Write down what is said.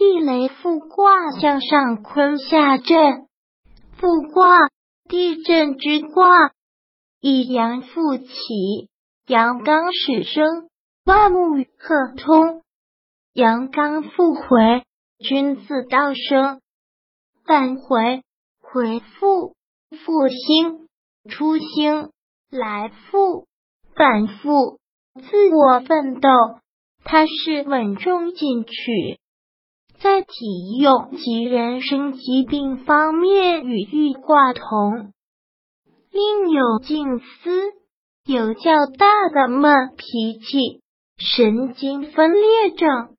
地雷复卦向上坤下震，复卦地震之卦，以阳复起，阳刚始生，万物克通；阳刚复回，君子道生。返回，回复，复兴，初兴，来复，反复，自我奋斗。它是稳中进取，在体用及人身疾病方面与玉挂同。另有近思，有较大的闷脾气、神经分裂症。